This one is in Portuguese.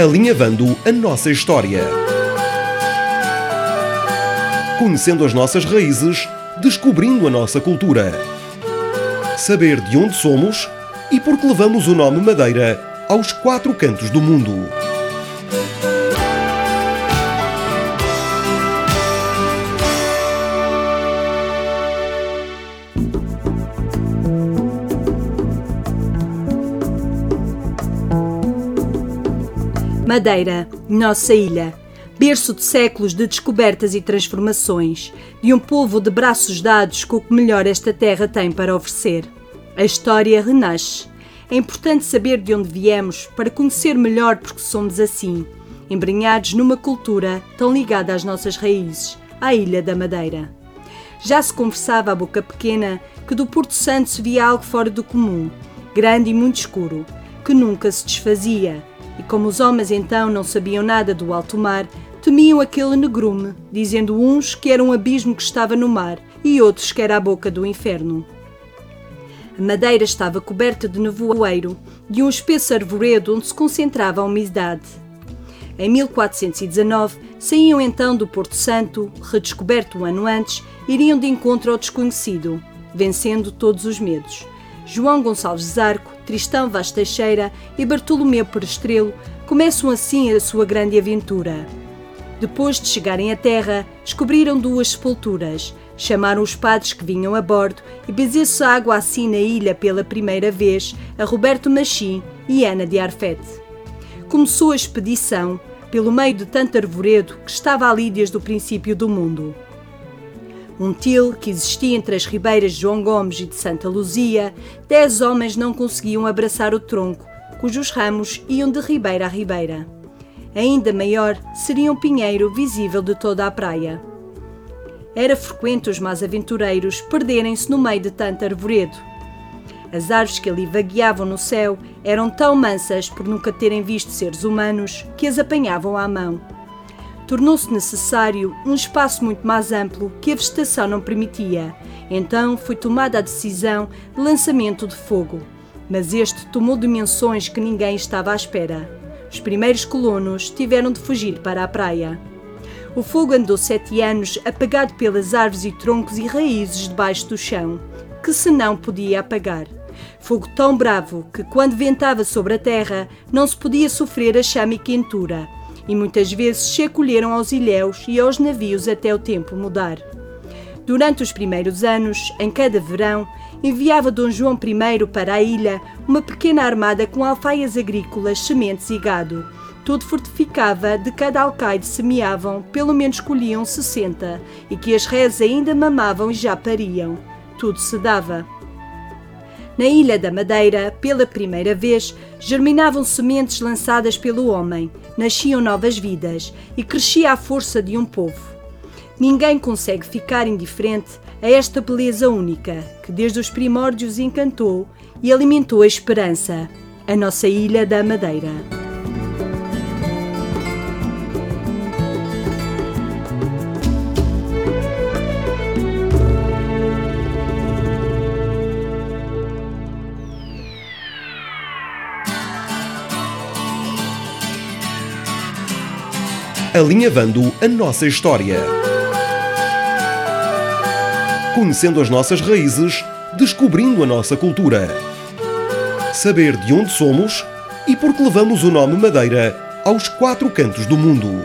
Alinhavando a nossa história. Conhecendo as nossas raízes, descobrindo a nossa cultura. Saber de onde somos e por que levamos o nome Madeira aos quatro cantos do mundo. Madeira, nossa ilha, berço de séculos de descobertas e transformações, de um povo de braços dados com o que melhor esta terra tem para oferecer. A história renasce. É importante saber de onde viemos para conhecer melhor porque somos assim, embrenhados numa cultura tão ligada às nossas raízes, à Ilha da Madeira. Já se conversava à boca pequena que do Porto Santo se via algo fora do comum, grande e muito escuro, que nunca se desfazia e como os homens então não sabiam nada do alto mar, temiam aquele negrume, dizendo uns que era um abismo que estava no mar e outros que era a boca do inferno. A madeira estava coberta de nevoeiro, de um espesso arvoredo onde se concentrava a umidade. Em 1419, saíam então do Porto Santo, redescoberto um ano antes, iriam de encontro ao desconhecido, vencendo todos os medos. João Gonçalves Zarco, Tristão Vaz Teixeira e Bartolomeu Perestrelo começam assim a sua grande aventura. Depois de chegarem à terra, descobriram duas sepulturas, chamaram os padres que vinham a bordo e bezeu-se água assim na ilha pela primeira vez a Roberto Machim e Ana de Arfete. Começou a expedição pelo meio de tanto arvoredo que estava ali desde o princípio do mundo um til que existia entre as ribeiras de João Gomes e de Santa Luzia, dez homens não conseguiam abraçar o tronco, cujos ramos iam de ribeira a ribeira. Ainda maior seria um pinheiro visível de toda a praia. Era frequente os mais aventureiros perderem-se no meio de tanto arvoredo. As árvores que ali vagueavam no céu eram tão mansas por nunca terem visto seres humanos que as apanhavam à mão tornou-se necessário um espaço muito mais amplo que a vegetação não permitia. Então foi tomada a decisão de lançamento de fogo. Mas este tomou dimensões que ninguém estava à espera. Os primeiros colonos tiveram de fugir para a praia. O fogo andou sete anos apagado pelas árvores e troncos e raízes debaixo do chão, que se não podia apagar. Fogo tão bravo que, quando ventava sobre a terra, não se podia sofrer a chama e quentura e muitas vezes se acolheram aos ilhéus e aos navios até o tempo mudar. Durante os primeiros anos, em cada verão, enviava Dom João I para a ilha uma pequena armada com alfaias agrícolas, sementes e gado. Tudo fortificava, de cada alcaide semeavam, pelo menos colhiam 60, e que as reses ainda mamavam e já pariam. Tudo se dava. Na Ilha da Madeira, pela primeira vez, germinavam sementes lançadas pelo homem, nasciam novas vidas e crescia a força de um povo. Ninguém consegue ficar indiferente a esta beleza única que desde os primórdios encantou e alimentou a esperança, a nossa Ilha da Madeira. Alinhavando a nossa história. Conhecendo as nossas raízes, descobrindo a nossa cultura. Saber de onde somos e por que levamos o nome Madeira aos quatro cantos do mundo.